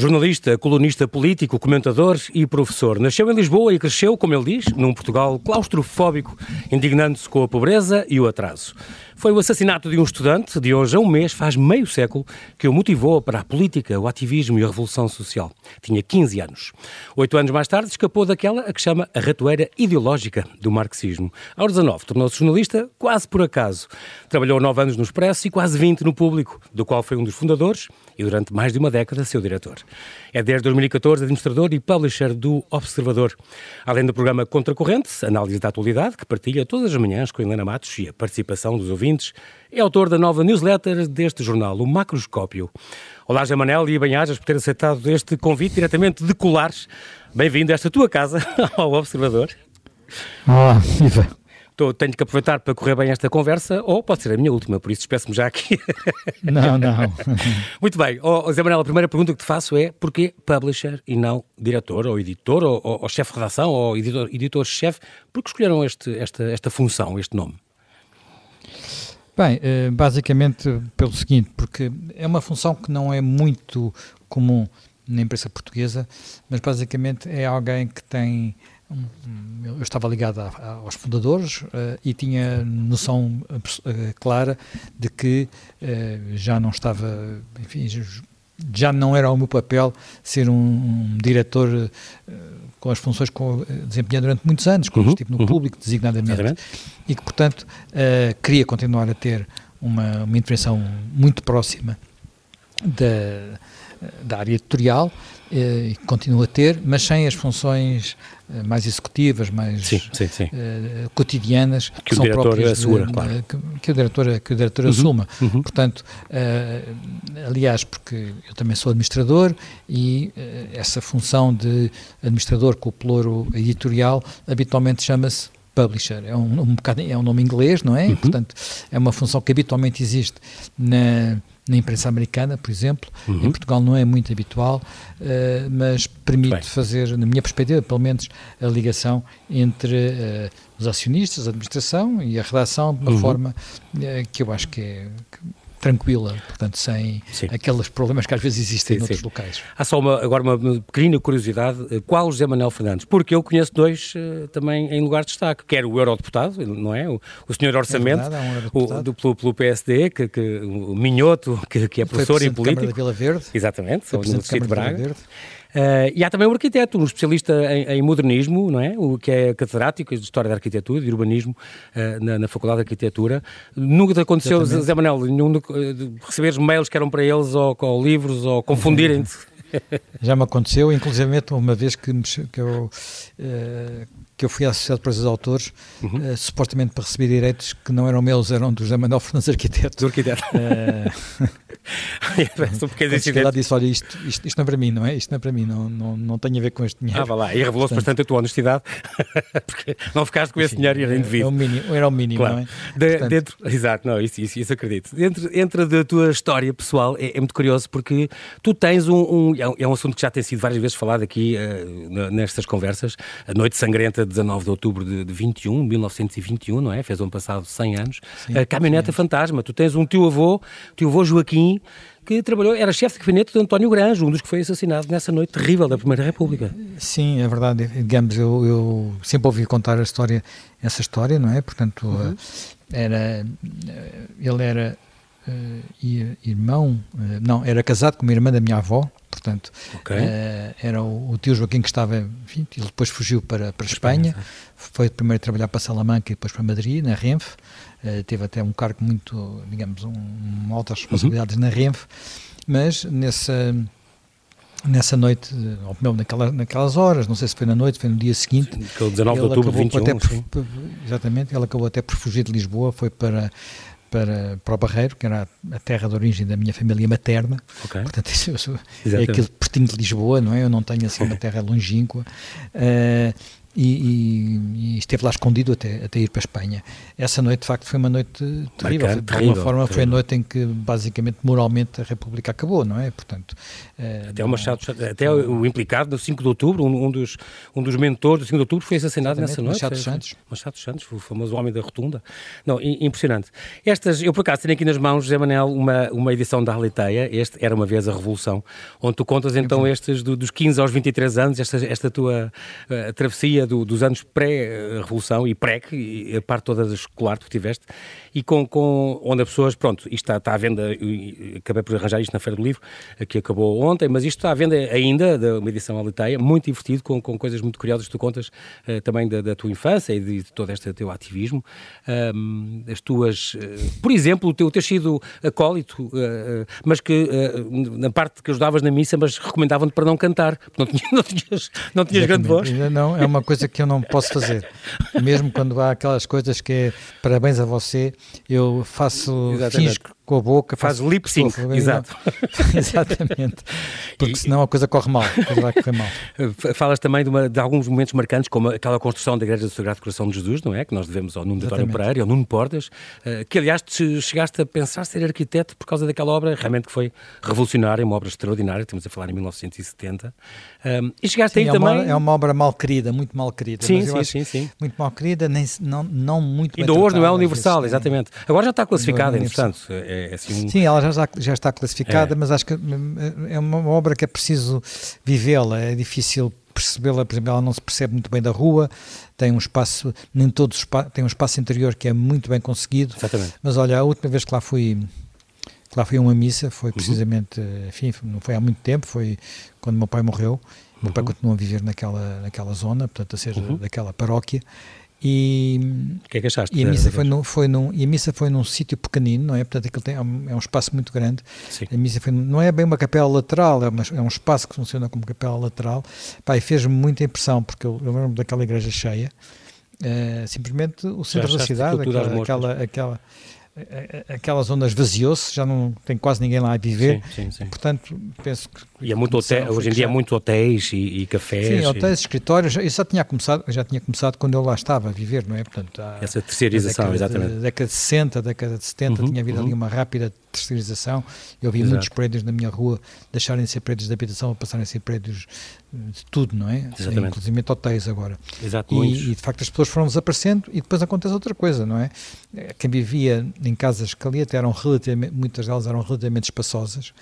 Jornalista, colunista político, comentador e professor. Nasceu em Lisboa e cresceu, como ele diz, num Portugal claustrofóbico, indignando-se com a pobreza e o atraso. Foi o assassinato de um estudante, de hoje a um mês, faz meio século, que o motivou para a política, o ativismo e a revolução social. Tinha 15 anos. Oito anos mais tarde, escapou daquela a que chama a ratoeira ideológica do marxismo. Aos 19, tornou-se jornalista quase por acaso. Trabalhou nove anos no Expresso e quase 20 no Público, do qual foi um dos fundadores e durante mais de uma década seu diretor. É desde 2014 administrador e publisher do Observador. Além do programa Contracorrente, análise da atualidade, que partilha todas as manhãs com Helena Matos e a participação dos ouvintes, é autor da nova newsletter deste jornal, o Macroscópio. Olá, José Manel e bem-ajas por ter aceitado este convite diretamente de Colares. Bem-vindo a esta tua casa, ao Observador. Olá, Iva. Tô, tenho que aproveitar para correr bem esta conversa, ou pode ser a minha última, por isso despeço-me já aqui. Não, não. Muito bem. Oh, Zé Manuel, a primeira pergunta que te faço é porquê publisher e não diretor, ou editor, ou, ou, ou chefe de redação, ou editor-chefe? Por que escolheram este, esta, esta função, este nome? Bem, eh, basicamente pelo seguinte, porque é uma função que não é muito comum na imprensa portuguesa, mas basicamente é alguém que tem eu estava ligado aos fundadores uh, e tinha noção uh, clara de que já não estava, enfim, já não era o meu papel ser um diretor com as funções que desempenhei durante muitos anos, como uhum, estive no uhum. público designadamente, Exatamente. e que, portanto, queria continuar a ter uma, uma intervenção muito próxima da, da área editorial, e continua a ter, mas sem as funções eh, mais executivas, mais sim, sim, sim. Uh, cotidianas que, que o diretor assuma, de, claro. que, que, o diretor, que o diretor uhum, assuma. Uhum. Portanto, uh, aliás, porque eu também sou administrador e uh, essa função de administrador com o ploro editorial habitualmente chama-se publisher. É um, um bocado, é um nome inglês, não é? Uhum. Portanto, é uma função que habitualmente existe na na imprensa americana, por exemplo. Uhum. Em Portugal não é muito habitual, uh, mas permite Bem. fazer, na minha perspectiva, pelo menos, a ligação entre uh, os acionistas, a administração e a redação de uma uhum. forma uh, que eu acho que é. Tranquila, portanto, sem sim. aqueles problemas que às vezes existem sim, noutros sim. locais. Há só uma, agora uma pequena curiosidade, eh, qual o José Manuel Fernandes? Porque eu conheço dois uh, também em lugar de destaque, quer o eurodeputado, não é? O, o senhor Orçamento, é verdade, um o, do, pelo, pelo, PSD, que, que, o Minhoto, que, que é professor e político. Da Vila Verde. Exatamente, no Distrito de Braga. Uh, e há também um arquiteto, um especialista em, em, modernismo, não é? O que é catedrático de História da Arquitetura, de Urbanismo, uh, na, na, Faculdade de Arquitetura. Nunca te aconteceu, Exatamente. Zé Manel, nenhum receberes mails que eram para eles, ou, ou livros, ou confundirem-te? Já me aconteceu, inclusive uma vez que, me, que eu... Uh, que eu fui associado para esses autores, uhum. uh, supostamente para receber direitos que não eram meus, eram do José Manuel Fernandes Arquiteto. Do arquiteto. Uh, um pequeno incidente. disse, olha, isto, isto, isto, não é para mim, não é? Isto não é para mim, não, não, não tem a ver com este dinheiro. Ah, vá lá, e revelou-se bastante a tua honestidade, porque não ficaste com esse dinheiro e era indevido. É o mínimo, era o mínimo, claro. não é? De, Portanto... dentro, exato, não, isso, isso, isso acredito. Dentro, entre da tua história pessoal, é, é, muito curioso porque tu tens um, um, é um é assunto que já tem sido várias vezes falado aqui uh, nestas conversas, a Noite Sangrenta, 19 de outubro de, de 21, 1921, não é? Fez um ano passado 100 anos. Sim, a Caminhoneta Fantasma, tu tens um tio avô, tio avô Joaquim, que trabalhou, era chefe de gabinete de António Granjo, um dos que foi assassinado nessa noite terrível da Primeira República. Sim, é verdade. Digamos, eu, eu sempre ouvi contar a história, essa história, não é? Portanto, uhum. era, ele era uh, irmão, uh, não, era casado com uma irmã da minha avó, portanto, okay. uh, era o, o, tio Joaquim que estava, enfim, ele depois fugiu para, para a Espanha, Espanha foi primeiro trabalhar para Salamanca e depois para Madrid, na Renfe, teve até um cargo muito, digamos, um, um altas responsabilidades uhum. na Renfe, mas nessa nessa noite, ou melhor, naquela, naquelas horas, não sei se foi na noite, foi no dia seguinte. Sim, 19 de outubro de 21. Até por, exatamente, ele acabou até por fugir de Lisboa, foi para para, para o Barreiro, que era a terra de origem da minha família materna. Okay. Portanto, isso, é aquele pertinho de Lisboa, não é? Eu não tenho assim uma terra longínqua. Uh, e, e, e, esteve lá escondido até, até ir para a Espanha. Essa noite, de facto, foi uma noite terrível. De alguma forma, terrível. foi a noite em que, basicamente, moralmente, a República acabou, não é? Portanto, até, não... o Machado, até o implicado no 5 de outubro, um, um, dos, um dos mentores do 5 de outubro foi assassinado nessa noite. Machado Santos. Machado Santos, o famoso homem da rotunda. Não, impressionante. Estas, eu por acaso tenho aqui nas mãos, José Manel, uma, uma edição da Arleteia, este era uma vez a Revolução, onde tu contas então estes do, dos 15 aos 23 anos, esta, esta tua uh, travessia do, dos anos pré-revolução e pré, e a parte toda escolar que tu tiveste, e com, com onde as pessoas, pronto, isto está, está à venda, acabei por arranjar isto na Feira do Livro, que acabou ontem, mas isto está à venda ainda, de uma edição Aliteia, muito divertido, com, com coisas muito curiosas que tu contas uh, também da, da, tua infância e de, de todo este teu ativismo. Um, as tuas, uh, por exemplo, o teu ter sido acólito, uh, mas que na parte que ajudavas na missa, mas recomendavam-te para não cantar, porque não tinhas, não tinhas, não tinhas grande voz. Não, é uma coisa que eu não posso fazer. Mesmo quando há aquelas coisas que é parabéns a você, eu faço, Exatamente. Com a boca. Faz lip sync, exato. Exatamente. Porque e, senão a coisa corre mal, coisa vai correr mal. Falas também de, uma, de, alguns momentos marcantes, como aquela construção da Igreja do Sagrado Coração de Jesus, não é? Que nós devemos ao Nuno de António Pereira e ao Nuno Portas, eh, que aliás te chegaste a pensar ser arquiteto por causa daquela obra, realmente que foi revolucionária, uma obra extraordinária, estamos a falar em 1970. Um, e chegaste sim, aí é também. Uma, é uma obra mal querida, muito mal querida. Sim, sim, sim, sim. Muito mal querida, nem, não, não muito E do hoje não é universal, exatamente. Agora já está classificada, é entretanto. É, é assim um... Sim, ela já, já está classificada, é. mas acho que é uma obra que é preciso vivê-la, é difícil percebê-la, por exemplo, ela não se percebe muito bem da rua, tem um espaço, nem todos tem um espaço interior que é muito bem conseguido. Exatamente. Mas olha, a última vez que lá fui que lá fui a uma missa, foi uhum. precisamente, uhum. enfim, não foi há muito tempo, foi quando meu pai morreu. Meu pai uhum. continua a viver naquela, naquela zona, portanto, a ser uhum. daquela paróquia. E, o que é que achaste? E a missa foi, num, foi num, e a missa foi num sítio pequenino, não é? Portanto, aquilo tem, é, um, é um espaço muito grande. Sim. A missa foi, não é bem uma capela lateral, é, uma, é um espaço que funciona como capela lateral. Pá, e fez-me muita impressão, porque eu, eu lembro daquela igreja cheia, uh, simplesmente o centro da cidade, aquela, aquela, aquela aquela zona esvaziou-se, já não tem quase ninguém lá a viver. Sim, sim, sim. Portanto, penso que. E é muito hotel, hoje em dia é muito hotéis e, e cafés. Sim, hotéis, e... escritórios. Eu já tinha começado, já tinha começado quando eu lá estava a viver, não é? Portanto, há, Essa terceirização, exatamente. Da década de 60, década de 70, uhum, tinha havido uhum. ali uma rápida terceirização. Eu vi Exato. muitos prédios na minha rua deixarem de ser prédios de habitação a passarem a ser prédios de tudo, não é? Exatamente. Inclusive hotéis agora. Exato, e, e, de facto as pessoas foram desaparecendo e depois acontece outra coisa, não é? Quem vivia em casas que ali até eram relativamente, muitas delas eram relativamente espaçosas,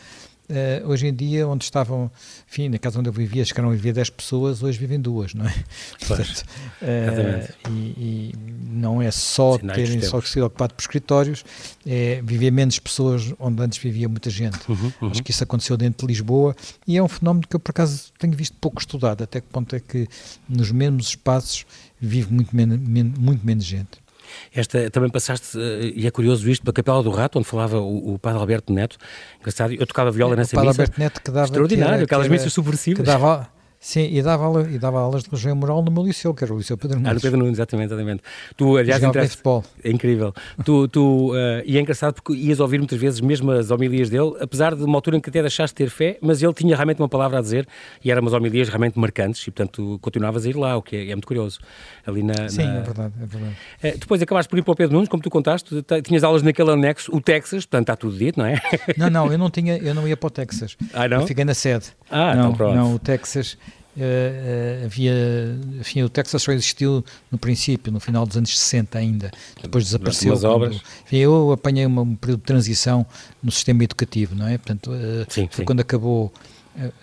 Uh, hoje em dia, onde estavam, enfim, na casa onde eu vivia, chegaram a viver 10 pessoas, hoje vivem duas, não é? Portanto, uh, e, e, não é só Sinais terem só sido ocupado por escritórios, é viver menos pessoas onde antes vivia muita gente. Uhum, uhum. Acho que isso aconteceu dentro de Lisboa e é um fenómeno que eu, por acaso, tenho visto pouco estudado, até que ponto é que nos mesmos espaços vive muito, men muito menos gente. Esta, também passaste, eh, e é curioso isto, para a Capela do Rato, onde falava o, o Padre Alberto Neto, engraçado, eu tocava viola nessa o padre missa. Alberto Neto que dava... Extraordinário, que era, aquelas missas subversivas. Que dava, Sim, e dava, aula, e dava aulas de religião moral no meu liceu, que era o Liceu Pedro Nunes. Ah, no Pedro Nunes, exatamente, exatamente. Tu, aliás, entraste... É incrível. tu, tu, uh, e é engraçado porque ias ouvir muitas vezes mesmo as homilias dele, apesar de uma altura em que até deixaste de ter fé, mas ele tinha realmente uma palavra a dizer e eram umas homilias realmente marcantes e, portanto, continuavas a ir lá, o que é, é muito curioso. Ali na, Sim, na... é verdade, é verdade. Uh, depois acabaste por ir para o Pedro Nunes, como tu contaste, tinhas aulas naquele anexo, o Texas, portanto está tudo dito, não é? Não, não, eu não, tinha, eu não ia para o Texas. Ah, não? Eu fiquei na sede. Ah, não, então pronto. Não, o Texas Uh, havia, enfim, o Texas só existiu no princípio, no final dos anos 60 ainda, depois desapareceu. Obras. Enfim, eu apanhei uma, um período de transição no sistema educativo, não é? Portanto, uh, sim, foi sim. quando acabou,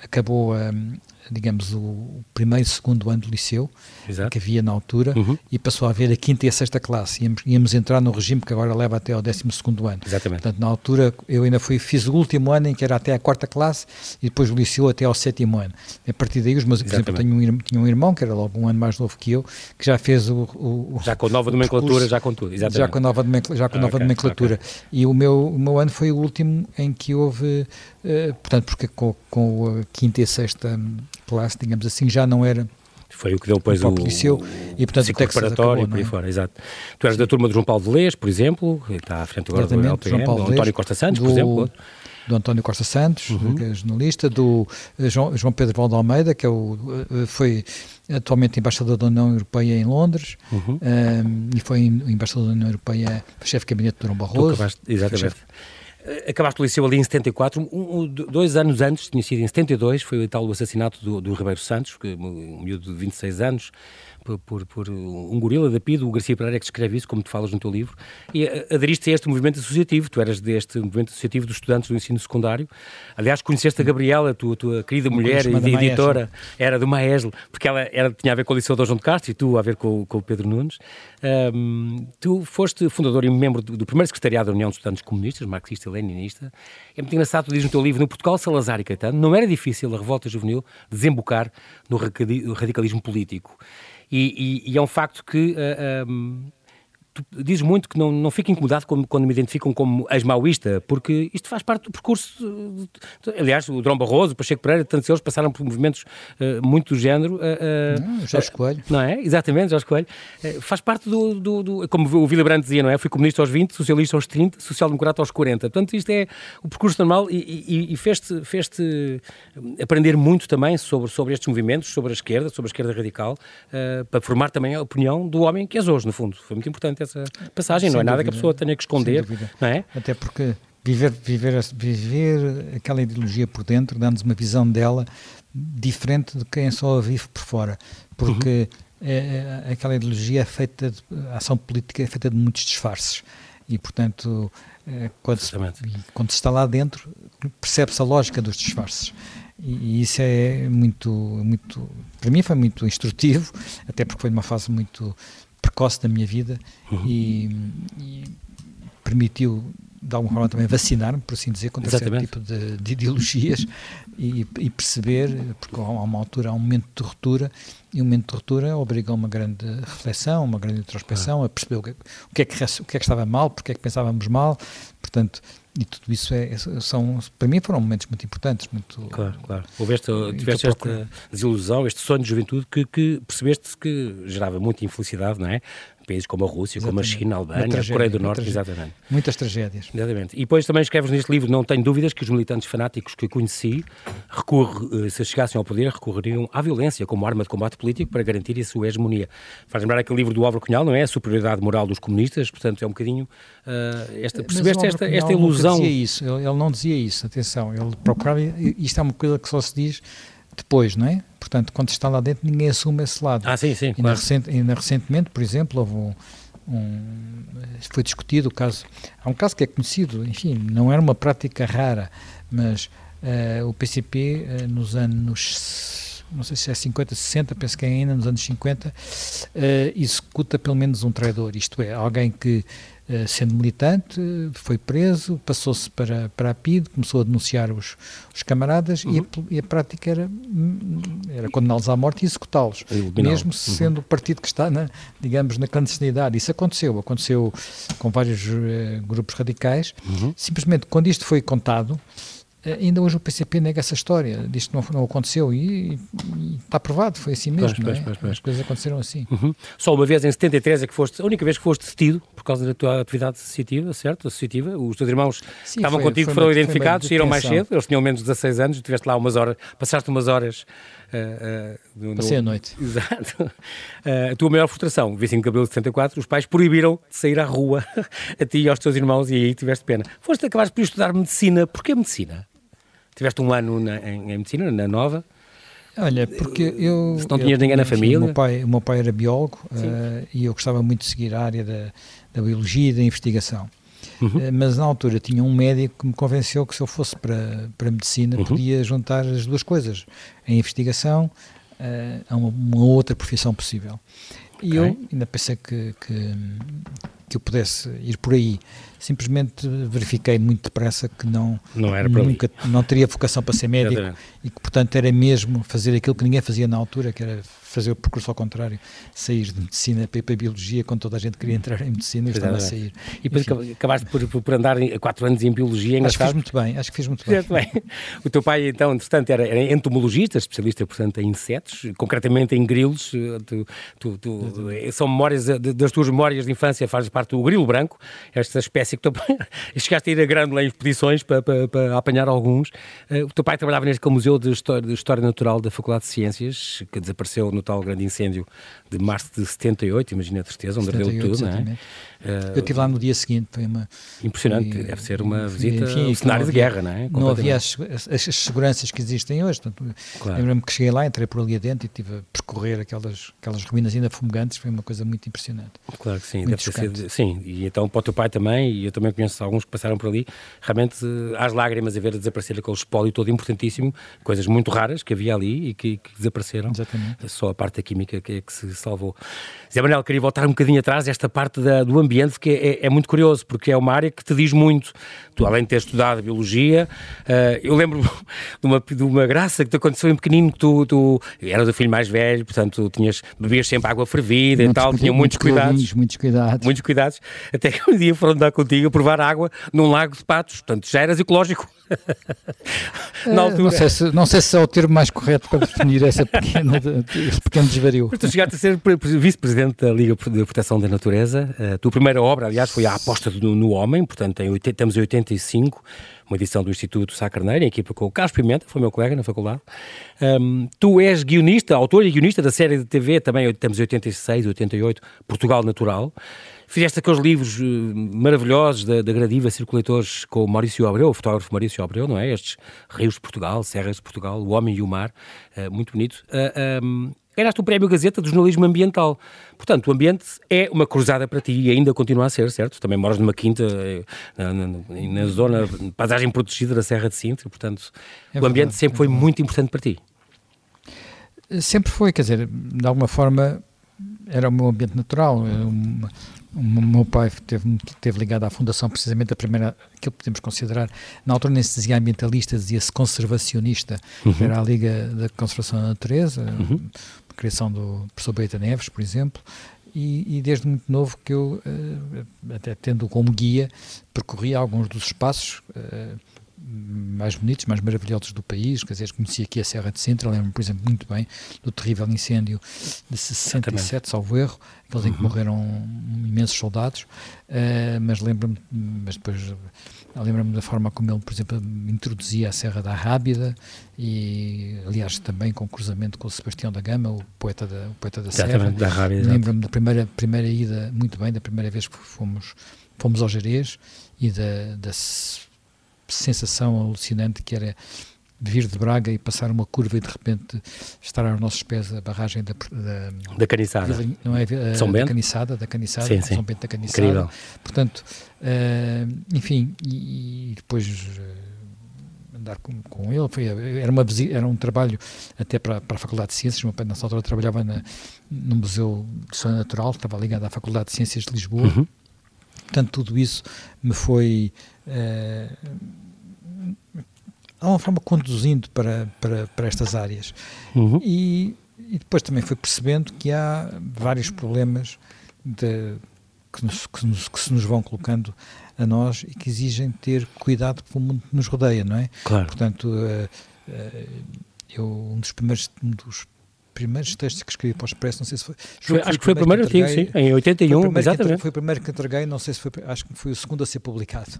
acabou um, digamos, o primeiro e segundo ano do liceu, Exato. que havia na altura, uhum. e passou a haver a quinta e a sexta classe. Íamos, íamos entrar no regime que agora leva até ao décimo segundo ano. Exatamente. Portanto, na altura, eu ainda fui, fiz o último ano em que era até a quarta classe, e depois o liceu até ao sétimo ano. A partir daí, os meus, por exemplo, tenho um, tinha um irmão, que era logo um ano mais novo que eu, que já fez o... o já com nova nomenclatura, já com tudo, exatamente. Já com nova, já com ah, nova okay, nomenclatura. Okay. E o meu, o meu ano foi o último em que houve, uh, portanto, porque com, com a quinta e sexta classe, digamos assim, já não era foi o que deu depois o, o liceu e portanto o preparatório acabou, por aí é? fora, exato. Tu eras da turma de João Paulo de Lês, por exemplo, que está à frente agora Exatamente, do LPM, do António Costa Santos, do, por exemplo. Do António Costa Santos, uhum. que é jornalista, do eh, João, João Pedro Valdo Almeida, que é o, eh, foi atualmente embaixador da União Europeia em Londres uhum. um, e foi embaixador da União Europeia, chefe de gabinete de Durão Barroso. Acabaste, exatamente. Eh, acabaste o liceu ali em 74, um, dois anos antes, tinha sido em 72, foi o tal assassinato do, do Ribeiro Santos, que, um miúdo de 26 anos, por, por, por um gorila da PID, o Garcia Pereira, que escreve isso, como tu falas no teu livro, e aderiste a este movimento associativo, tu eras deste movimento associativo dos estudantes do ensino secundário. Aliás, conheceste a Gabriela, a tua, tua querida mulher e editora, era do Maeslo, porque ela era, tinha a ver com o Liceu de João de Castro e tu a ver com, com o Pedro Nunes. Um, tu foste fundador e membro do, do, primeiro secretariado da União dos Estudantes Comunistas, marxista leninista. É muito engraçado, tu dizes no teu livro, no Portugal, Salazar e Caetano, não era difícil a revolta juvenil desembocar no radicalismo político. E, e, e é um facto que uh, tu dizes muito que não, não fico incomodado quando, quando me identificam como ex-maoísta, porque isto faz parte do percurso. De, de, aliás, o Drão Barroso, o Pacheco Pereira, tantos eles passaram por movimentos uh, muito do género. Uh, não, Jorge Coelho. Não é? Exatamente, Jorge Coelho. Uh, faz parte do, do, do, Como o Willy Brandt dizia, não é? Fui comunista aos 20, socialista aos 30, social-democrata aos 40. Portanto, isto é o percurso normal e, e, e fez-te fez aprender muito também sobre, sobre estes movimentos, sobre a esquerda, sobre a esquerda radical, para formar também a opinião do homem que és hoje, no fundo. Foi muito importante essa passagem, Sem não é dúvida. nada que a pessoa tenha que esconder, não é? Até porque viver, viver, viver aquela ideologia por dentro dá-nos uma visão dela diferente de quem só a vive por fora, porque uhum. é, é, aquela ideologia é feita, de, a ação política é feita de muitos disfarces e, portanto, é, quando, se, quando se está lá dentro, percebe-se a lógica dos disfarces. E, e, isso é muito, muito, para mim foi muito instrutivo, até porque foi numa fase muito precoce da minha vida uhum. e, e, permitiu de alguma forma também vacinar-me, por assim dizer, contra Exatamente. certo tipo de, de ideologias e, e, perceber, porque há uma altura, há um momento de ruptura e um momento de ruptura obriga a uma grande reflexão, uma grande introspeção, ah. a perceber o que, o que, é que, o que é que estava mal, porque é que pensávamos mal, portanto, e tudo isso é, é, são, para mim foram momentos muito importantes. Muito, claro, claro. Houveste, tiveste esta desilusão, este sonho de juventude que, que percebeste que gerava muita infelicidade, não é? Países como a Rússia, exatamente. como a China, a Albânia, tragédia, a Coreia do Norte, exatamente. Muitas tragédias. Exatamente. E depois também escreves neste livro, não tenho dúvidas que os militantes fanáticos que conheci, recorre, eh, se chegassem ao poder, recorreriam à violência como arma de combate político para garantir a sua hegemonia. Faz lembrar aquele livro do Álvaro Cunhal, não é? A superioridade moral dos comunistas, portanto é um bocadinho uh, esta, percebeste esta, esta ilusão. Ele dizia isso, ele, ele não dizia isso, atenção, ele procurava, isto é uma coisa que só se diz depois, não é? Portanto, quando está lá dentro, ninguém assume esse lado. Ah, sim, sim. Ainda, claro. recent, ainda recentemente, por exemplo, houve um, um, foi discutido o caso. Há um caso que é conhecido, enfim, não era uma prática rara, mas uh, o PCP, uh, eh, nos anos, não sei se é 50, 60, penso que é ainda nos anos 50, uh, eh, executa pelo menos um traidor, isto é, alguém que sendo militante, foi preso, passou-se para, para a PID, começou a denunciar os, os camaradas uhum. e, a, uhum. e, a, prática era, era condená-los à morte e executá-los, mesmo uhum. sendo o partido que está, na, digamos, na clandestinidade. Isso aconteceu, aconteceu com vários uh, grupos radicais. Uhum. Simplesmente, quando isto foi contado, eh, ainda hoje o PCP nega essa história, diz que não, não aconteceu e, e, está provado, foi assim mesmo. Pois, pois, é? pois, As coisas aconteceram assim. Uhum. Só uma vez em 73 é que foste, a única vez que foste detido por causa da tua atividade associativa, certo? Associativa. Os teus irmãos Sim, estavam foi, contigo, foi foram uma, identificados, saíram mais cedo, eles tinham menos de 16 anos, estiveste lá umas horas, passaste umas horas. Uh, uh, no, Passei a noite. Exato. Uh, a tua maior frustração, 25 de abril de 74, os pais proibiram de sair à rua a ti e aos teus irmãos e aí tiveste pena. Foste acabaste por estudar medicina. Porquê medicina? Tiveste um ano na, em, em, medicina, na Nova. Olha, porque eu. Se não tinhas ninguém na família. O meu pai, o meu pai era biólogo uh, e eu gostava muito de seguir a área da, da biologia e da investigação. Uhum. Uh, mas na altura tinha um médico que me convenceu que se eu fosse para, para a medicina uhum. podia juntar as duas coisas, a investigação uh, a uma, uma, outra profissão possível. E okay. eu ainda pensei que, que, que eu pudesse ir por aí. Simplesmente verifiquei muito depressa que não, não era nunca não teria vocação para ser médico e que portanto era mesmo fazer aquilo que ninguém fazia na altura, que era fazer o percurso ao contrário, sair de medicina para biologia, quando toda a gente queria entrar em medicina, eu estava a sair. E depois Enfim. acabaste por, por andar quatro anos em biologia, Acho que fiz muito bem, acho que fiz muito bem. bem. O teu pai, então, entretanto, era, era entomologista, especialista, portanto, em insetos, concretamente em grilos. Tu, tu, tu, são memórias, das tuas memórias de infância, fazes parte chamar-te o grilo branco, esta espécie que tu chegaste a ir a grande em expedições para, para, para, apanhar alguns. Uh, o teu pai trabalhava neste Museu de História, de História Natural da Faculdade de Ciências, que desapareceu no tal grande incêndio de março de 78, imagina a tristeza, onde ardeu tudo, não é? Eu estive lá no dia seguinte, foi uma... Impressionante, foi, deve ser uma visita enfim, um cenário de guerra, não é? Não havia as, as, as, seguranças que existem hoje, portanto, claro. lembro-me que cheguei lá, entrei por ali adentro e estive a percorrer aquelas, aquelas ruínas ainda fumegantes, foi uma coisa muito impressionante. Claro que sim, muito deve ter sido, sim, e então para o teu pai também, e eu também conheço alguns que passaram por ali, realmente às lágrimas a ver desaparecer aquele espólio todo importantíssimo, coisas muito raras que havia ali e que, que desapareceram. Exatamente. Só a parte da química que é que se salvou. Zé Manuel, queria voltar um bocadinho atrás, esta parte da, do ambiente, que é, é, muito curioso, porque é uma área que te diz muito. Tu, além de ter estudado biologia, uh, eu lembro de uma, de uma graça que te aconteceu em pequenino, que tu, tu eras o filho mais velho, portanto, tinhas, bebias sempre água fervida e tal, tinha muitos, cuidados. Muitos cuidados. Muitos cuidados, até que um dia foram dar contigo a provar água num lago de patos, portanto, já eras ecológico. Na altura. Não sei, se, não sei se é o termo mais correto para definir essa pequena, esse pequeno desvario. Mas tu chegaste a ser vice-presidente da Liga de Proteção da Natureza. A tua primeira obra, aliás, foi a aposta no, no homem, portanto, em, estamos em 85, uma edição do Instituto Sá Carneiro, em equipa com o Carlos Pimenta, foi meu colega na faculdade. Um, tu és guionista, autor e guionista da série de TV, também estamos em 86, 88, Portugal Natural. Fizeste aqueles livros uh, maravilhosos da, da Gradiva Circuladores com o Maurício Abreu, o fotógrafo Maurício Abreu, não é? Estes rios de Portugal, serras de Portugal, o homem e o mar, uh, muito bonito. Uh, um, ganhaste o Prémio Gazeta do Jornalismo Ambiental. Portanto, o ambiente é uma cruzada para ti e ainda continua a ser, certo? Também moras numa quinta na, na, na zona, paisagem protegida da Serra de Sintra, portanto, é o ambiente sempre é foi muito importante para ti. Sempre foi, quer dizer, de alguma forma era o meu ambiente natural. Uma, o meu pai teve, teve ligado à fundação precisamente a primeira, que podemos considerar, na altura nem se dizia ambientalista, dizia-se conservacionista, uhum. era a Liga da Conservação da Natureza, uhum. Criação do professor Beita Neves, por exemplo, e, e, desde muito novo que eu, eh, até tendo como guia, percorri alguns dos espaços eh, mais bonitos, mais maravilhosos do país, quer dizer, conheci aqui a Serra de Sintra, lembro-me, por exemplo, muito bem do terrível incêndio de 67, salvo erro, aqueles uhum. em que uhum. morreram imensos soldados, uh, mas lembro-me, mas depois lembro-me da forma como ele, por exemplo, introduzia a Serra da Rábida e, aliás, também com cruzamento com o Sebastião da Gama, o poeta da, o poeta da Serra. Da Rábida. Lembro-me da primeira, primeira ida, muito bem, da primeira vez que fomos, fomos ao Jerez e da, da sensação alucinante que era vir de Braga e passar uma curva e de repente estar aos nossos pés a barragem da da, da Caniçada, não é a, São Bento? da Caniçada, da Caniçada, sim, sim. São Bento da Caniçada. Incrível. Portanto, uh, enfim, e, e depois uh, andar com, com ele foi era uma era um trabalho até para, para a Faculdade de Ciências, meu pai nessa altura trabalhava na, no Museu de História Natural, estava ligado à Faculdade de Ciências de Lisboa. Uhum. Portanto, tudo isso me foi uh, de alguma forma conduzindo para, para, para estas áreas. Uhum. E, e, depois também fui percebendo que há vários problemas de, que, nos, que, nos, que, se nos vão colocando a nós e que exigem ter cuidado com o mundo que nos rodeia, não é? Claro. Portanto, uh, uh, eu, um dos primeiros, um dos primeiros textos que escrevi para o Expresso, não sei se foi. foi acho que foi o primeiro artigo, sim, em 81, foi exatamente. foi o primeiro que entreguei, não sei se foi, acho que foi o segundo a ser publicado.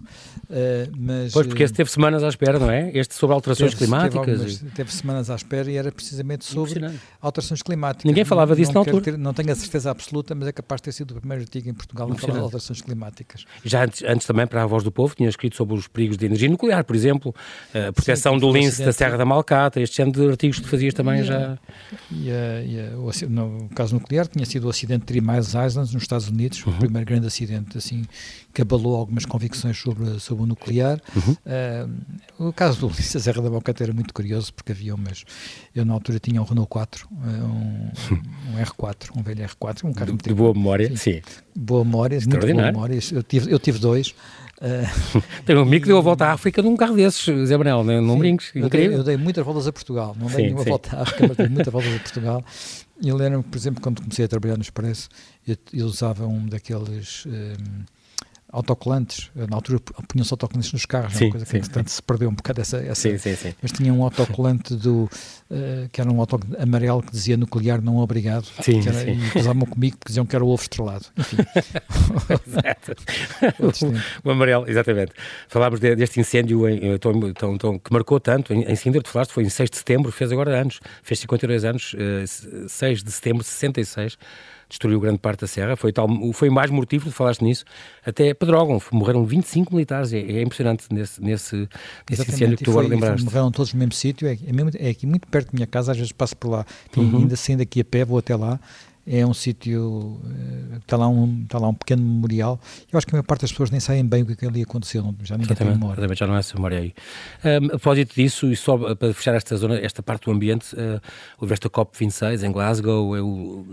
Uh, mas, pois, porque esse teve semanas à espera, não é? Este sobre alterações teve, climáticas. Teve, e... teve, semanas à espera e era precisamente sobre alterações climáticas. Ninguém falava disso não na altura. Ter, não tenho a certeza absoluta, mas é capaz de ter sido o primeiro artigo em Portugal a falar de alterações climáticas. Já antes, antes, também, para a Voz do Povo, tinha escrito sobre os perigos de energia nuclear, por exemplo, a proteção sim, do lince da Serra da Malcata, este género de artigos que fazias também e já. E, e, o, no caso nuclear, tinha sido o acidente de Three Miles Islands, nos Estados Unidos, uhum. o primeiro grande acidente assim, que abalou algumas convicções sobre, sobre o nuclear. Uhum. Uh, o caso do Ulisses Serra da Bocata era muito curioso, porque havia umas... Eu, na altura, tinha um Renault 4, ah, um, um R4, um velho R4, um carro de, de boa memória, sim. sim. Boa memória, muito boa memória. Eu tive, eu tive dois. Uh, Tem um amigo que deu a volta à África num carro desses, Zé Manel, não, não brinques. Eu dei, eu dei, muitas voltas a Portugal, não dei sim, nenhuma sim. volta à África, mas dei muitas voltas a Portugal. E lembro-me, por exemplo, quando comecei a trabalhar no Expresso, eu, eu usava um daqueles um, autocolantes, na altura punham-se autocolantes nos carros, sim, é uma coisa que sim, se perdeu um bocado essa, essa sim, sim, sim. mas tinha um autocolante do, uh, que era um autocolante amarelo que dizia nuclear não obrigado, sim, era, sim. e usavam comigo porque diziam que era o ovo estrelado, enfim. o amarelo, exatamente. Falámos de, deste incêndio em, tão, tão, tão, que marcou tanto, em, em Sintra, tu falaste, foi em 6 de setembro, fez agora anos, fez 52 anos, uh, 6 de setembro de 66, destruiu grande parte da serra, foi, tal, foi mais mortífero, falaste nisso, até Pedrógão, morreram 25 militares, é, é impressionante nesse, nesse, nesse incêndio que tu agora lembraste. Morreram todos no mesmo sítio, é, é, mesmo, é aqui muito perto da minha casa, às vezes passo por lá, uhum. ainda saindo aqui a pé, vou até lá, é um sítio, está lá um, está lá um pequeno memorial. Eu acho que a maior parte das pessoas nem sabem bem o que, é que ali aconteceu, já ninguém tem memória. Já não é essa memória aí. Um, a propósito disso, e só para fechar esta zona, esta parte do ambiente, uh, o a COP26 em Glasgow, é o,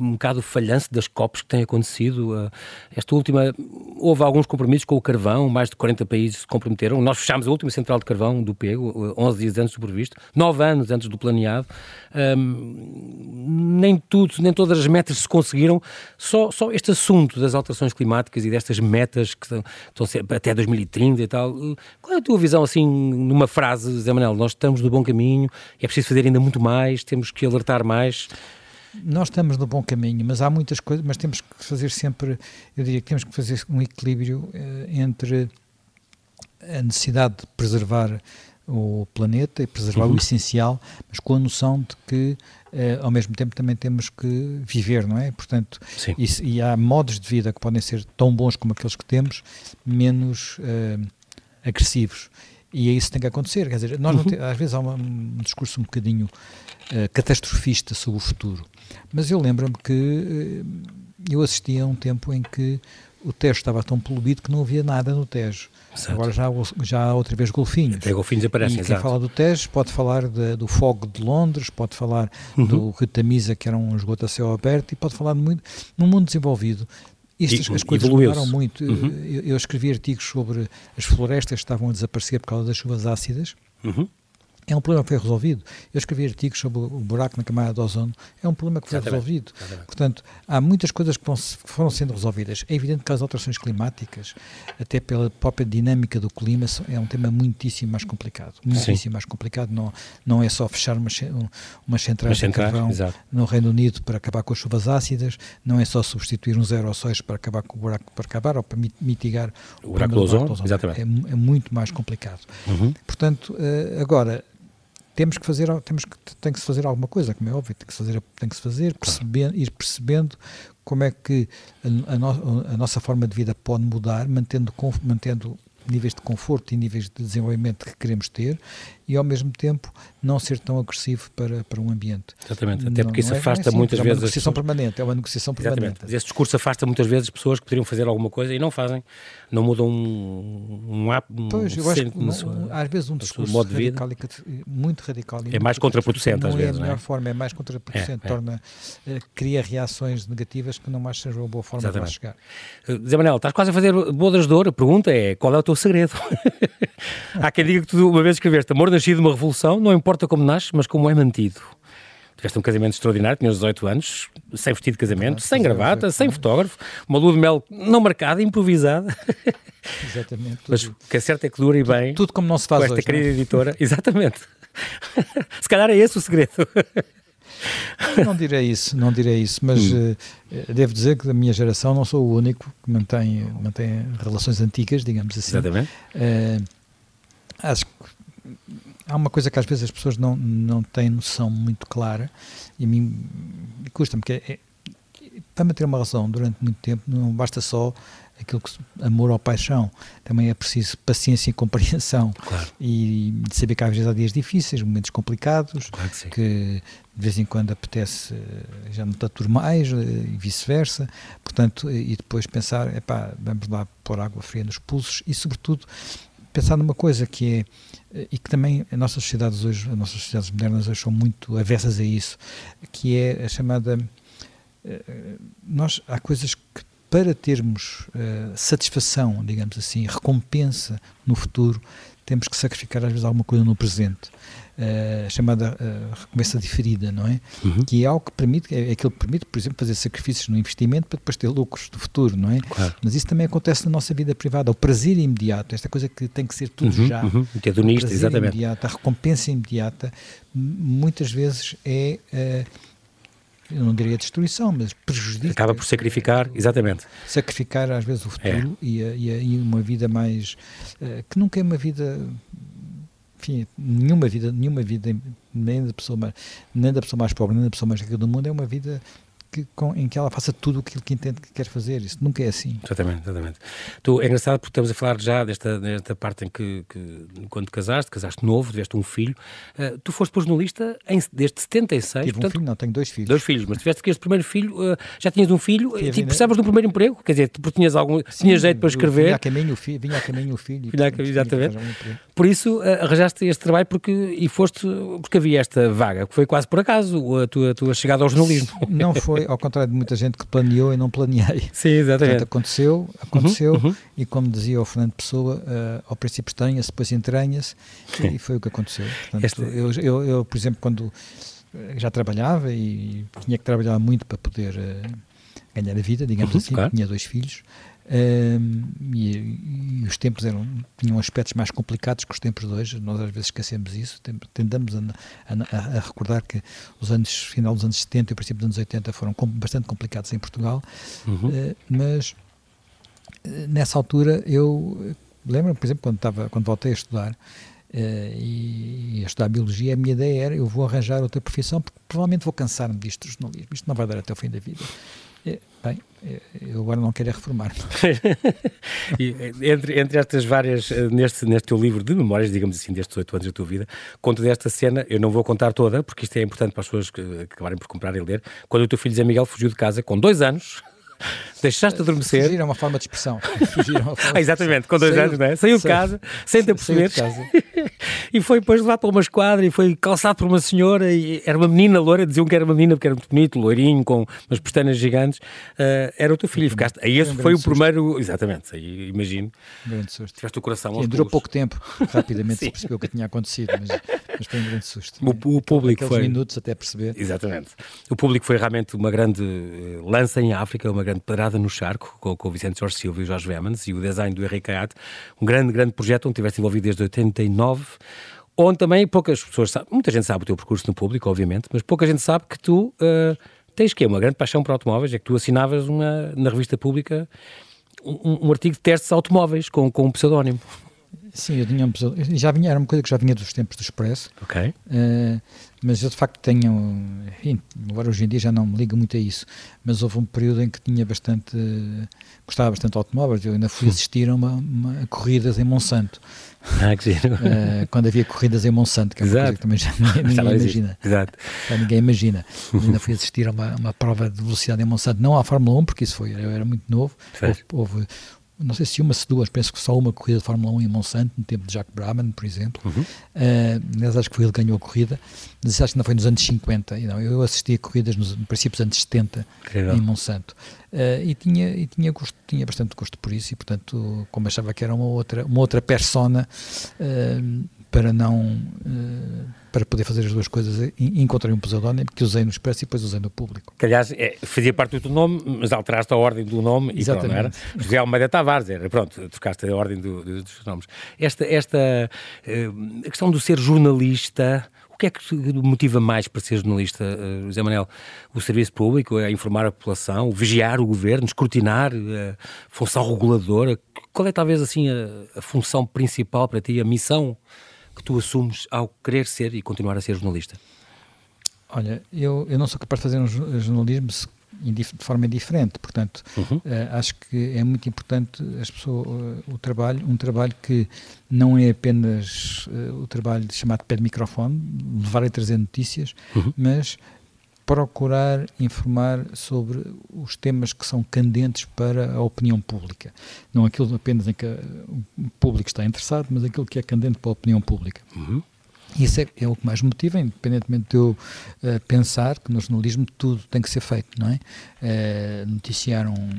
um bocado o falhanço das COPs que tem acontecido. Uh, esta última, houve alguns compromissos com o carvão, mais de 40 países se comprometeram. Nós fechámos a última central de carvão do Pego, 11 dias antes do previsto, 9 anos antes do planeado. Um, nem tudo, nem todas as metas se conseguiram, só, só este assunto das alterações climáticas e destas metas que estão até 2030 e tal, qual é a tua visão, assim, numa frase, Zé Manuel? Nós estamos no bom caminho, é preciso fazer ainda muito mais, temos que alertar mais? Nós estamos no bom caminho, mas há muitas coisas, mas temos que fazer sempre, eu diria que temos que fazer um equilíbrio eh, entre a necessidade de preservar o planeta e preservar uhum. o essencial, mas com a noção de que ao mesmo tempo também temos que viver, não é? Portanto, e, e, há modos de vida que podem ser tão bons como aqueles que temos, menos uh, agressivos. E é isso que tem que acontecer. Quer dizer, nós uhum. te, às vezes há uma, um discurso um bocadinho uh, catastrofista sobre o futuro, mas eu lembro-me que eu assisti a um tempo em que o Tejo estava tão poluído que não havia nada no Tejo. Exato. Agora já, já há outra vez golfinhos. Até golfinhos aparecem, e quem exato. fala do Tejo pode falar de, do Fogo de Londres, pode falar uhum. do Rio Tamisa, que era um esgoto a céu aberto, e pode falar muito. Num mundo desenvolvido, estas, e, as coisas mudaram muito. Uhum. Eu, eu, escrevi artigos sobre as florestas que estavam a desaparecer por causa das chuvas ácidas. Uhum é um problema que foi resolvido. Eu escrevi artigos sobre o buraco na camada de ozono, é um problema que foi Exatamente. resolvido. Exatamente. Portanto, há muitas coisas que foram sendo resolvidas. É evidente que as alterações climáticas, até pela própria dinâmica do clima, é um tema muitíssimo mais complicado. Muitíssimo Sim. mais complicado. Não, não é só fechar umas, umas centrais de carvão exato. no Reino Unido para acabar com as chuvas ácidas, não é só substituir uns aerossóis para acabar com o buraco, para acabar ou para mitigar o, o buraco do ozono. É, é, muito mais complicado. Uhum. Portanto, eh, agora, temos que fazer, temos que, tem que se fazer alguma coisa, como é óbvio, tem que se fazer, tem que se fazer percebendo, ir percebendo como é que a, a, no, a nossa forma de vida pode mudar, mantendo, mantendo níveis de conforto e níveis de desenvolvimento que queremos ter e ao mesmo tempo não ser tão agressivo para, para um ambiente. Exatamente, até porque não, isso é, afasta é assim, muitas é vezes... É uma negociação permanente, é uma negociação permanente. Exatamente. Esse discurso afasta muitas vezes pessoas que poderiam fazer alguma coisa e não fazem, não mudam um, um, um Pois, eu acho que sua, às vezes um discurso modo de vida, radical, muito radical... É mais contraproducente às vezes, não é? a melhor forma, é mais contraproducente, é, é. torna, uh, cria reações negativas que não mais sejam uma boa forma Exatamente. para chegar. Uh, Zé Manel, estás quase a fazer bodas de ouro, a pergunta é, qual é o teu segredo? Há quem diga que tu uma vez escreveste Amor nascido de uma revolução, não importa como nasce, mas como é mantido. Tiveste um casamento extraordinário, tinhas 18 anos, sem vestido de casamento, ah, sem gravata, sem fotógrafo, uma lua de mel não marcada, improvisada. Exatamente. Tudo. Mas o que é certo é que dura e bem. Tudo, como não se faz com esta hoje, querida é? editora. Exatamente. se calhar é esse o segredo. Não direi isso, não direi isso, mas hum. uh, devo dizer que da minha geração não sou o único que mantém, mantém relações antigas, digamos assim. Exatamente. Uh, acho que há uma coisa que às vezes as pessoas não, não têm noção muito clara e a mim custa-me, que é, é, para manter uma relação durante muito tempo não basta só aquilo que amor ou paixão, também é preciso paciência e compreensão. Claro. e de saber que às vezes há dias difíceis, momentos complicados, claro que, que, de vez em quando apetece eh, já não aturar mais eh, e vice-versa, portanto, e depois pensar, epá, vamos lá pôr água fria nos pulsos e sobretudo pensar numa coisa que é e que também as nossas sociedades hoje, as nossas sociedades modernas hoje são muito avessas a isso, que é a chamada eh, nós há coisas que para termos uh, satisfação, digamos assim, recompensa no futuro, temos que sacrificar às vezes alguma coisa no presente. Uh, chamada uh, recompensa diferida, não é? Uhum. Que é algo que permite, é, é aquilo que permite, por exemplo, fazer sacrifícios no investimento para depois ter lucros do futuro, não é? Claro. Mas isso também acontece na nossa vida privada, o prazer imediato, esta coisa que tem que ser tudo uhum, já. Uhum. O hedonista, exatamente. Imediato, a recompensa imediata, muitas vezes é. Uh, eu não diria destruição, mas prejudica. Acaba por sacrificar, exatamente. Sacrificar às vezes o futuro é. e, a, e, a, e, uma vida mais. Uh, que nunca é uma vida. Enfim, nenhuma vida, nenhuma vida, nem da pessoa mais, nem da pessoa mais pobre, nem da pessoa mais rica do mundo, é uma vida que, com, em que ela faça tudo aquilo que entende que quer fazer. Isso nunca é assim. Exatamente, exatamente. Tu, é engraçado porque estamos a falar já desta, desta parte em que, que quando casaste, casaste novo, tiveste um filho. Uh, tu foste pôs jornalista em, desde 76. Tive portanto, um filho, não, tenho dois filhos. Dois filhos, mas tiveste que este primeiro filho, uh, já tinhas um filho, e tipo, precisavas de um primeiro emprego? Quer dizer, porque tinhas, algum, Sim, tinhas jeito para escrever. Vinha a caminho o filho. Vinha a caminho o filho vinha a caminho, exatamente. Por isso uh, arranjaste este trabalho porque, e foste porque havia esta vaga, que foi quase por acaso a tua, a tua chegada ao jornalismo. Não foi, ao contrário de muita gente que planeou e não planeei. Sim, exatamente. Portanto, aconteceu, aconteceu, uhum, uhum. e como dizia o Fernando Pessoa, uh, ao princípio estranha-se, depois entranha-se, e foi o que aconteceu. Portanto, este... eu, eu, eu, por exemplo, quando eh, já trabalhava e tinha que trabalhar muito para poder uh, ganhar a vida, digamos uhum, assim, claro. tinha dois filhos, um, e, e, os tempos eram, tinham aspectos mais complicados que os tempos de hoje, nós às vezes esquecemos isso, tendemos a, a, a, recordar que os anos, final dos anos 70 e o princípio dos anos 80 foram bastante complicados em Portugal, uhum. uh, mas uh, nessa altura eu lembro, por exemplo, quando, estava, quando voltei a estudar, e, e, a estudar Biologia, a minha ideia era eu vou arranjar outra profissão porque provavelmente vou cansar-me disto do jornalismo, isto não vai dar até o fim da vida. É, bem, é, eu agora não quero é reformar. entre, entre estas várias, eh, neste, neste teu livro de memórias, digamos assim, destes oito anos da tua vida, conta desta cena, eu não vou contar toda, porque isto é importante para as pessoas que acabarem por comprar e ler, quando o teu filho Zé Miguel fugiu de casa com dois anos, Deixaste adormecer. Fugir é uma forma de expressão. É forma ah, exatamente, com dois saiu, anos, não é? Saiu de casa, sem ter perceber. e foi depois levar para uma esquadra e foi calçado por uma senhora e era uma menina loura, diziam que era uma menina porque era muito bonito, loirinho, com umas pestanas gigantes. Uh, era o teu filho e ficaste. Aí esse foi o primeiro. Exatamente, aí imagino. Um grande susto. Tiveste o coração Sim, durou pouco tempo, rapidamente se percebeu o que tinha acontecido, mas, mas foi um grande susto. O, o público foi. minutos até perceber. Exatamente. O público foi realmente uma grande eh, lança em África, uma grande pedrada no charco, com, com o Vicente Jorge Silva e o Jorge Vemans, e o design do Henrique Ayat, um grande, grande projeto onde estiveste envolvido desde 89, onde também poucas pessoas sabem, muita gente sabe o teu percurso no público, obviamente, mas pouca gente sabe que tu uh, tens que é uma grande paixão por automóveis, é que tu assinavas uma, na revista pública um, um artigo de testes automóveis com, com um pseudónimo. Sim, eu tinha um pseudónimo, já vinha, era uma coisa que já vinha dos tempos do Expresso. Ok. Uh, mas eu de facto tenho, enfim, agora hoje em dia já não me ligo muito a isso, mas houve um período em que tinha bastante, gostava bastante de automóveis, eu ainda fui assistir a, uma, uma corridas em Monsanto. Ah, que giro. Uh, quando havia corridas em Monsanto, que é uma Exato. coisa que também já ninguém, ninguém imagina. Exato. Já ninguém imagina. ainda fui assistir a uma, uma prova de velocidade em Monsanto, não à Fórmula 1, porque isso foi, eu era muito novo, houve, houve não sei se uma, se duas, penso que só uma corrida de Fórmula 1 em Monsanto, no tempo de Jack Brabham, por exemplo. Uhum. Uh, acho que foi ele que ganhou a corrida, mas acho que não foi nos anos 50. E não, eu assisti a corridas nos, no princípio dos anos 70 Incrível. em Monsanto. Uh, e tinha, e tinha, gosto, tinha bastante gosto por isso, e portanto, como achava que era uma outra, uma outra persona, uh, para não para poder fazer as duas coisas, encontrei um pseudónimo que usei no Expresso e depois usei no público. Que, aliás, é, fazia parte do teu nome, mas alteraste a ordem do nome e pronto, não era? José Almeida Tavares, era, pronto, trocaste a ordem do, do, dos nomes. Esta, esta uh, a questão do ser jornalista, o que é que te motiva mais para ser jornalista, uh, José Manel? O serviço público, a informar a população, vigiar o governo, escrutinar, a função reguladora? Qual é talvez assim a, a função principal para ti, a missão que tu assumes ao querer ser e continuar a ser jornalista? Olha, eu, eu não sou capaz de fazer um jornalismo de forma diferente, portanto, uhum. uh, acho que é muito importante as pessoas, uh, o trabalho, um trabalho que não é apenas uh, o trabalho chamado pé de microfone, levar e trazer notícias, uhum. mas procurar informar sobre os temas que são candentes para a opinião pública. Não aquilo apenas em que o público está interessado, mas aquilo que é candente para a opinião pública. Uhum. Isso é, é, o que mais motiva, independentemente de eu uh, pensar que no jornalismo tudo tem que ser feito, não é? Uh, noticiar um,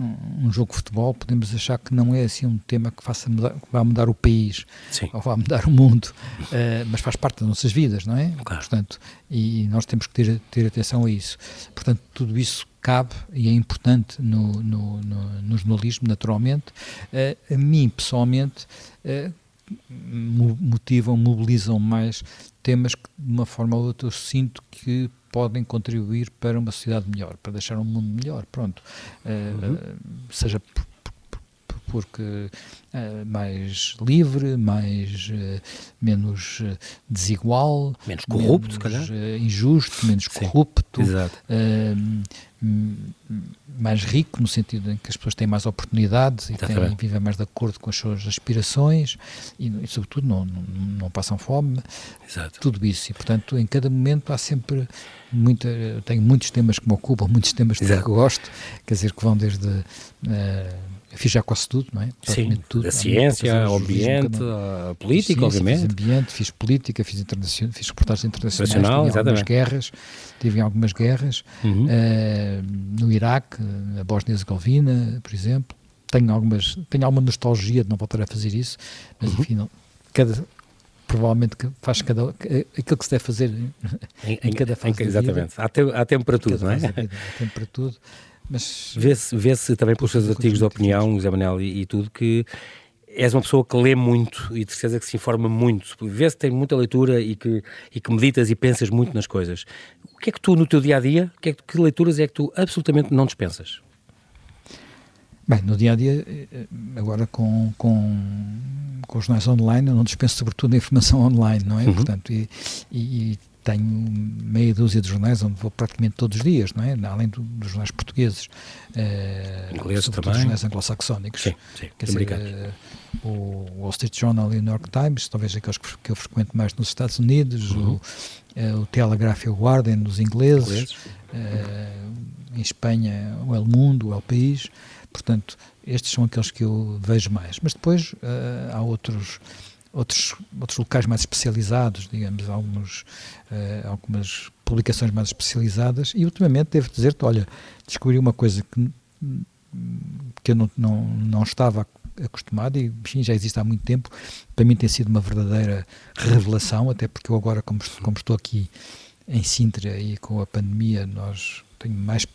um, jogo de futebol, podemos achar que não é assim um tema que, faça mudar, que vá mudar o país Sim. ou vá mudar o mundo, uh, mas faz parte das nossas vidas, não é? Claro. Portanto, e nós temos que ter, ter atenção a isso. Portanto, tudo isso cabe e é importante no, no, no, no jornalismo, naturalmente. Uh, a mim, pessoalmente, uh, motivam, mobilizam mais temas que, de uma forma ou outra, eu sinto que podem contribuir para uma sociedade melhor, para deixar um mundo melhor, pronto. Uh, uhum. seja porque uh, mais livre, mais uh, menos desigual, menos corrupto, menos, se calhar, injusto, menos Sim, corrupto, mais rico no sentido em que as pessoas têm mais oportunidades e têm, vivem mais de acordo com as suas aspirações e, e sobretudo não, não, não, passam fome, Exato. tudo isso. E portanto em cada momento há sempre muita, tenho muitos temas que me ocupam, muitos temas que gosto, quer dizer que vão desde uh, fiz já quase tudo, não é? Sim, tudo. da ciência, ao ambiente, a política, obviamente. Fiz ambiente, fiz política, fiz, internacional, fiz reportagens internacionais, tive em algumas guerras, tive algumas guerras, uhum. uh, no Iraque, na Bósnia-Herzegovina, por exemplo. Tenho, algumas, tenho alguma nostalgia de não voltar a fazer isso, mas uhum. enfim, não, cada, provavelmente faz cada, aquilo que se deve fazer em, em cada fase em, Exatamente, há, te, há tempo para tudo, não é? Vida, há tempo para tudo. Mas vê-se vê também pelos seus artigos de opinião, José Manel, e, e, tudo, que és uma pessoa que lê muito e de certeza que se informa muito. Vê-se que tem muita leitura e que, e que meditas e pensas muito nas coisas. O que é que tu, no teu dia a dia, que, é que, que leituras é que tu absolutamente não dispensas? Bem, no dia a dia, agora com, com, com os jornais online, eu não dispenso sobretudo a informação online, não é? Uhum. Portanto, e, e, tenho meia dúzia de jornais onde vou praticamente todos os dias, não é? Além do, dos jornais portugueses. Uh, Ingleses também. Os jornais anglo-saxónicos. Sim, sim, Quer dizer, uh, o Wall Street Journal e o New York Times, talvez aqueles que eu frequento mais nos Estados Unidos, uhum. o, uh, o Telegraph e o Guardian nos ingleses, ingleses. em Espanha o El Mundo, o El País, portanto, estes são aqueles que eu vejo mais. Mas depois há outros outros, outros locais mais especializados, digamos, alguns, uh, algumas publicações mais especializadas, e ultimamente devo dizer-te, olha, descobri uma coisa que, que eu não, não, não estava acostumado e enfim, já existe há muito tempo, para mim tem sido uma verdadeira revelação, até porque eu agora, como, como estou aqui em Sintra e com a pandemia, nós tenho mais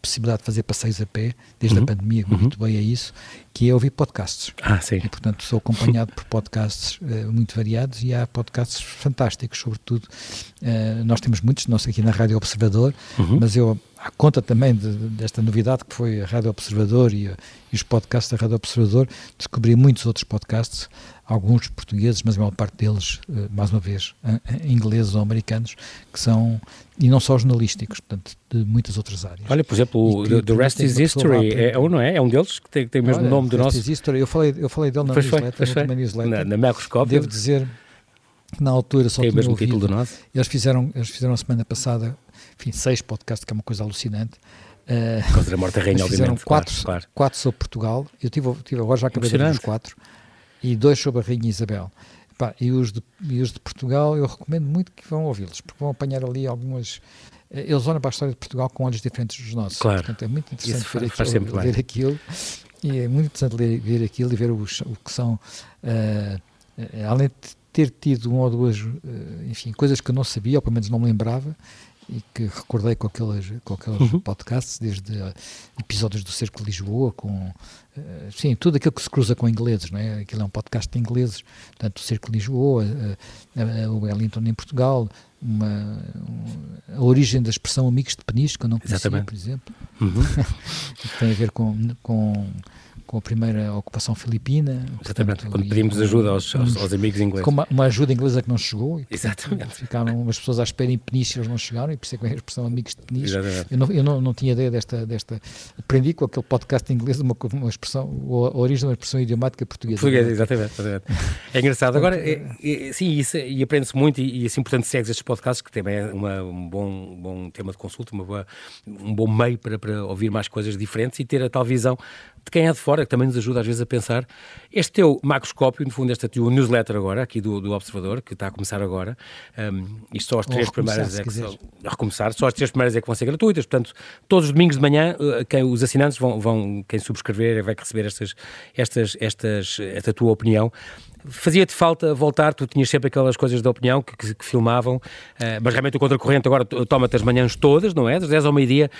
possibilidade de fazer passeios a pé, desde uhum. a pandemia, uhum. muito bem a isso, que é ouvir podcasts. Ah, sim. E, portanto, sou acompanhado por podcasts uh, muito variados e há podcasts fantásticos, sobretudo. Uh, nós temos muitos, nós aqui na Rádio Observador, uhum. mas eu, à conta também de, desta novidade que foi a Rádio Observador e, e, os podcasts da Rádio Observador, descobri muitos outros podcasts, alguns portugueses, mas a maior parte deles, uh, mais uma vez, ingleses ou americanos, que são, e não só jornalísticos, portanto, de muitas outras áreas. Olha, por exemplo, o The Rest is History é um, não é? É um deles que tem, tem o mesmo Olha, nome do nosso. Is History, eu falei, eu falei dele na pois newsletter, foi, na newsletter. Na, na Devo dizer que na altura só tem o mesmo título do nosso. Eles fizeram, eles fizeram a semana passada, enfim, seis podcasts, que é uma coisa alucinante. Uh, Contra a Morte da Rainha, obviamente. Quatro, claro, claro. quatro sobre Portugal. Eu tive, tive agora já acabei de ver os quatro. E dois sobre a Rainha Isabel. Pá, e, os de, e os de Portugal eu recomendo muito que vão ouvi-los, porque vão apanhar ali algumas eh, eles olham para a história de Portugal com olhos diferentes dos nossos. Claro. Portanto, é muito interessante ver, aquilo, ver aquilo. E é muito interessante ler, ver aquilo e ver os, o que são. Uh, além de ter tido uma ou duas, uh, enfim, coisas que eu não sabia, ou pelo menos não me lembrava, e que recordei com aqueles, com aqueles uhum. podcasts, desde uh, episódios do Cerco de Lisboa, com uh, sim, tudo aquilo que se cruza com ingleses, não é? Aquilo é um podcast de ingleses, portanto, o Cerco de Lisboa, o Wellington em Portugal, uma, a origem da expressão amigos de Peniche, que eu não conhecia, Exatamente. por exemplo, uhum. tem a ver com, com com a primeira ocupação filipina. Exatamente, portanto, quando pedimos ajuda aos, aos, aos, amigos ingleses. Com uma, uma, ajuda inglesa que não chegou. E, portanto, Exatamente. Ficaram as pessoas à espera em Peniche, eles não chegaram, e por isso é que a expressão amigos de Peniche. Exatamente. Eu, não, eu não, não tinha ideia desta, desta... Aprendi com aquele podcast inglês uma, uma expressão, a origem de uma expressão idiomática portuguesa. Portuguesa, exatamente, exatamente. É engraçado. Agora, é, é, sim, isso, e aprende-se muito, e, e assim, portanto, segues estes podcasts, que também é uma, um, bom, bom tema de consulta, uma boa, um bom meio para, para ouvir mais coisas diferentes e ter a tal visão de quem é de fora, que também nos ajuda às vezes a pensar. Este teu macroscópio, no fundo, esta tua newsletter agora, aqui do, do Observador, que está a começar agora, um, isto só as três primeiras é que recomeçar, só as três primeiras é que vão ser gratuitas, portanto, todos os domingos de manhã, uh, quem, os assinantes vão, vão, quem subscrever vai receber estas, estas, estas, esta tua opinião fazia-te falta voltar, tu tinhas sempre aquelas coisas da opinião que, que, que filmavam, uh, mas realmente o Contracorrente agora toma-te as manhãs todas, não é? Das 10 ao meio-dia,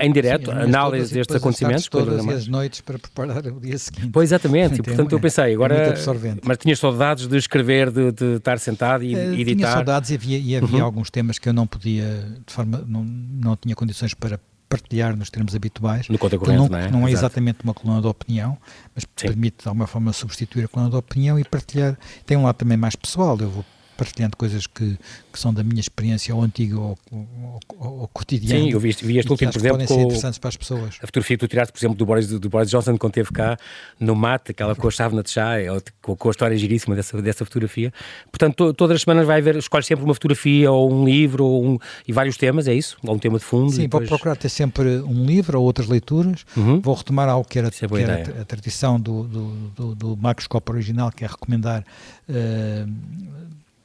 em direto, Sim, análise destes acontecimentos. todas e as noites para preparar o dia seguinte. Pois, exatamente, e portanto eu pensei, agora... É mas tinhas saudades de escrever, de, de estar sentado e uh, editar? Tinha saudades e havia, e havia uhum. alguns temas que eu não podia, de forma, não, não tinha condições para partilhar nos termos habituais. No conta corrente, não, não é? Não é exatamente uma coluna de opinião, mas Sim. permite de alguma forma substituir a coluna de opinião e partilhar. Tem um lado também mais pessoal, eu vou partilhando coisas que, que são da minha experiência ou antiga ou, ou, ou, ou cotidiana. Sim, eu vi, vi este último, por exemplo, podem ser interessantes para as pessoas. A fotografia que tu tiraste, por exemplo, do Boris, do Boris Johnson quando esteve cá no mate, aquela com a chávena de chá, com, com a história giríssima dessa, dessa fotografia. Portanto, to, todas as semanas vai haver, escolhes sempre uma fotografia ou um livro ou um, e vários temas, é isso? Ou um tema de fundo? Sim, depois... vou procurar ter sempre um livro ou outras leituras. Uhum. Vou retomar algo que era, é que era a, a tradição do, do, do, do Macroscope original, que é recomendar uh,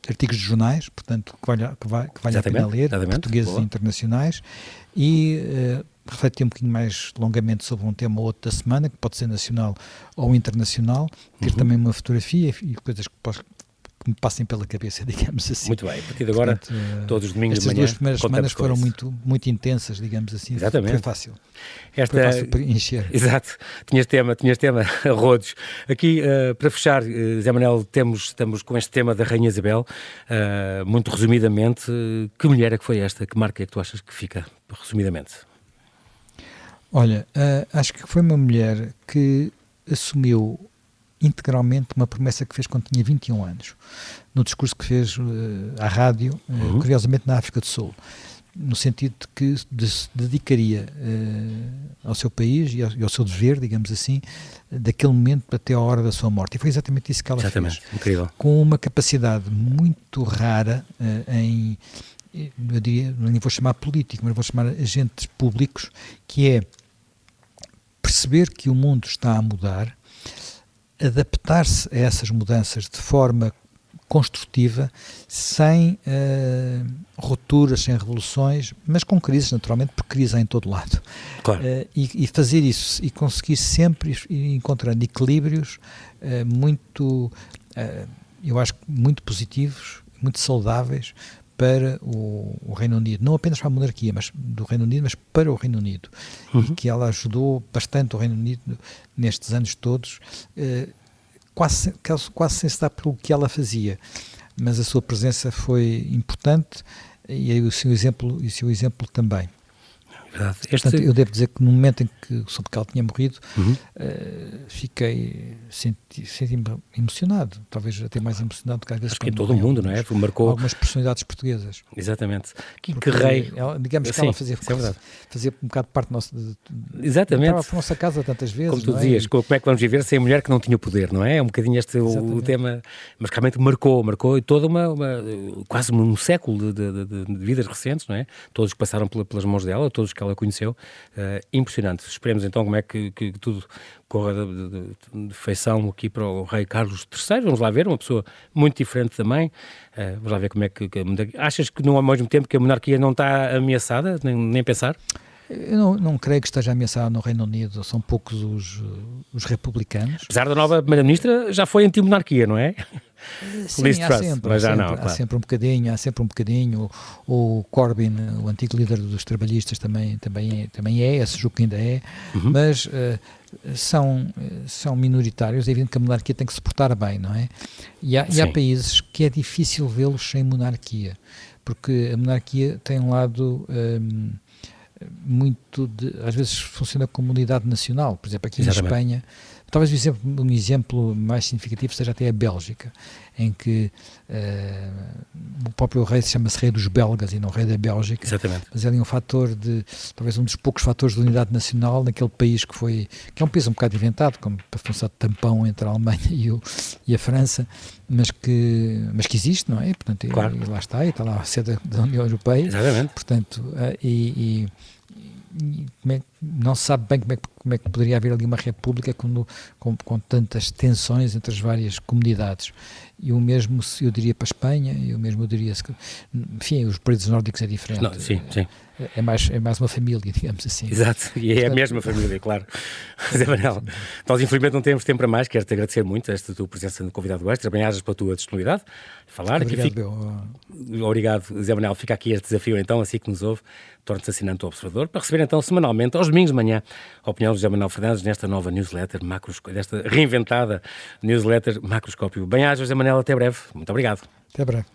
artigos de jornais, portanto, que vale, que vale, que vale a pena ler, portugueses Boa. e internacionais, e uh, refletir um bocadinho mais longamente sobre um tema ou outro da semana, que pode ser nacional ou internacional, ter uhum. também uma fotografia e coisas que que me passem pela cabeça, digamos assim. Muito bem, a partir de agora, Portanto, eh, todos os domingos de manhã. Estas duas primeiras semanas foram muito, muito intensas, digamos assim. Exatamente. Foi fácil. Esta... Foi fácil para encher. Exato. Tinhas tema, tinhas tema a rodos. Aqui, uh, para fechar, uh, Zé Manel, temos, estamos com este tema da Rainha Isabel. Uh, muito resumidamente, que mulher é que foi esta? Que marca é que tu achas que fica, resumidamente? Olha, acho que foi uma mulher que assumiu integralmente uma promessa que fez quando tinha 21 anos, no discurso que fez uh, à rádio, uh, uhum. curiosamente na África do Sul, no sentido de que se dedicaria uh, ao seu país e ao, e ao, seu dever, digamos assim, daquele momento até a hora da sua morte. E foi exatamente isso que ela exatamente. fez. Incrível. Com uma capacidade muito rara em, eu diria, não vou chamar político, mas vou chamar agentes públicos, que é perceber que o mundo está a mudar adaptar-se a essas mudanças de forma construtiva, sem uh, rupturas, sem revoluções, mas com crises, naturalmente, porque crise há em todo lado. Claro. Uh, e, e, fazer isso e conseguir sempre ir encontrando equilíbrios uh, muito, eu acho muito positivos, muito saudáveis para o, o, Reino Unido, não apenas para a monarquia, mas do Reino Unido, mas para o Reino Unido, uhum. e que ela ajudou bastante o Reino Unido nestes anos todos, eh, quase, quase sem se dar pelo que ela fazia, mas a sua presença foi importante e o seu exemplo, e o seu exemplo também. Este... Portanto, eu devo dizer que no momento em que soube que ela tinha morrido, uhum. uh, fiquei senti, senti emocionado, talvez até mais emocionado do que às vezes. Acho que em todo o mundo, não é? Marcou algumas personalidades portuguesas. Exatamente. Que, que rei. Ela, digamos que Sim, ela fazia, é fazia um bocado parte do nosso. De, Exatamente. Estava a nossa casa tantas vezes. Como tu é? dizias, como é que vamos viver sem a mulher que não tinha poder, não é? É um bocadinho este o, o, tema, mas realmente marcou, marcou toda uma, uma quase um século de, de, de, vidas recentes, não é? Todos que passaram pelas mãos dela, todos que ela conheceu. Uh, impressionante. Esperemos então como é que, que, que tudo corra de, de, de, feição aqui para o rei Carlos III. Vamos lá ver, uma pessoa muito diferente também. Uh, vamos lá ver como é que, que Achas que não ao mesmo tempo que a monarquia não está ameaçada, nem, nem pensar? Eu não, não, creio que esteja ameaçada no Reino Unido, são poucos os, os republicanos. Apesar da nova Primeira-Ministra, já foi anti-monarquia, não é? Sim, há Truss, sempre, mas já sempre, não, claro. há sempre um bocadinho, há sempre um bocadinho. O, o, Corbyn, o antigo líder dos trabalhistas, também, também, é, também é, esse que ainda é, uhum. mas uh, são, são minoritários. É evidente que a monarquia tem que se portar bem, não é? E há, e há países que é difícil vê-los sem monarquia, porque a monarquia tem um lado. Um, muito de, às vezes funciona como unidade nacional, por exemplo aqui Exatamente. na Espanha Talvez um exemplo, um exemplo mais significativo seja até a Bélgica, em que uh, o próprio rei chama-se rei dos belgas e não rei da Bélgica. Exatamente. Mas ele é um fator de, talvez um dos poucos fatores de unidade nacional naquele país que foi, que é um país um bocado inventado, como para funcionar de tampão entre a Alemanha e, o, e a França, mas que, mas que existe, não é? Portanto, claro. e, e lá está, e está lá a sede da União Europeia. Exatamente. Portanto, uh, e, e, e como é não se sabe bem como é, que, como é que poderia haver ali uma república com, com, com tantas tensões entre as várias comunidades. E o mesmo eu diria para a Espanha, e o mesmo eu diria, enfim, os países nórdicos é diferente. Não, sim, sim. É, é mais, é mais uma família, digamos assim. Exato, e é a mesma família, claro. Zé Manel, nós infelizmente não temos tempo para mais, quero-te agradecer muito esta tua presença no convidado extra, bem ajas pela tua disponibilidade, falar. Obrigado, fica... Obrigado, Zé Manel, fica aqui este desafio então, assim que nos ouve, torne-se assinante do Observador, para receber então semanalmente, aos domingos de manhã, a opinião do José Manuel Fernandes nesta nova newsletter, desta reinventada newsletter Macroscópio. Bem-aja, José Manel, até breve. Muito obrigado. Até breve.